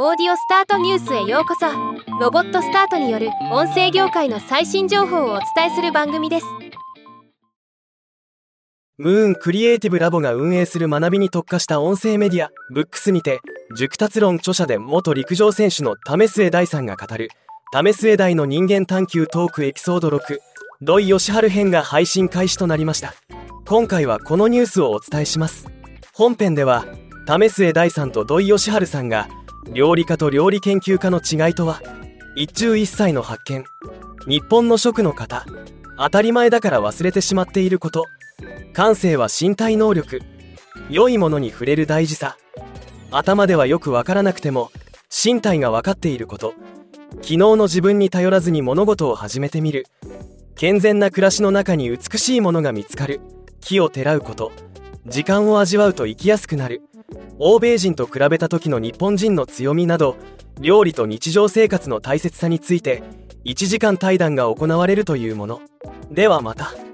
オーディオスタートニュースへようこそ。ロボットスタートによる音声業界の最新情報をお伝えする番組です。ムーンクリエイティブラボが運営する学びに特化した音声メディアブックスにて熟達論著者で元陸上選手の為末大さんが語る為末大の人間探求トークエピソード6土井善晴編が配信開始となりました。今回はこのニュースをお伝えします。本編では為末大さんと土井善晴さんが料理家と料理研究家の違いとは一中一歳の発見。日本の食の方当たり前だから忘れてしまっていること。感性は身体能力。良いものに触れる大事さ。頭ではよくわからなくても身体が分かっていること。昨日の自分に頼らずに物事を始めてみる。健全な暮らしの中に美しいものが見つかる。木をてらうこと。時間を味わうと生きやすくなる。欧米人と比べた時の日本人の強みなど料理と日常生活の大切さについて1時間対談が行われるというものではまた。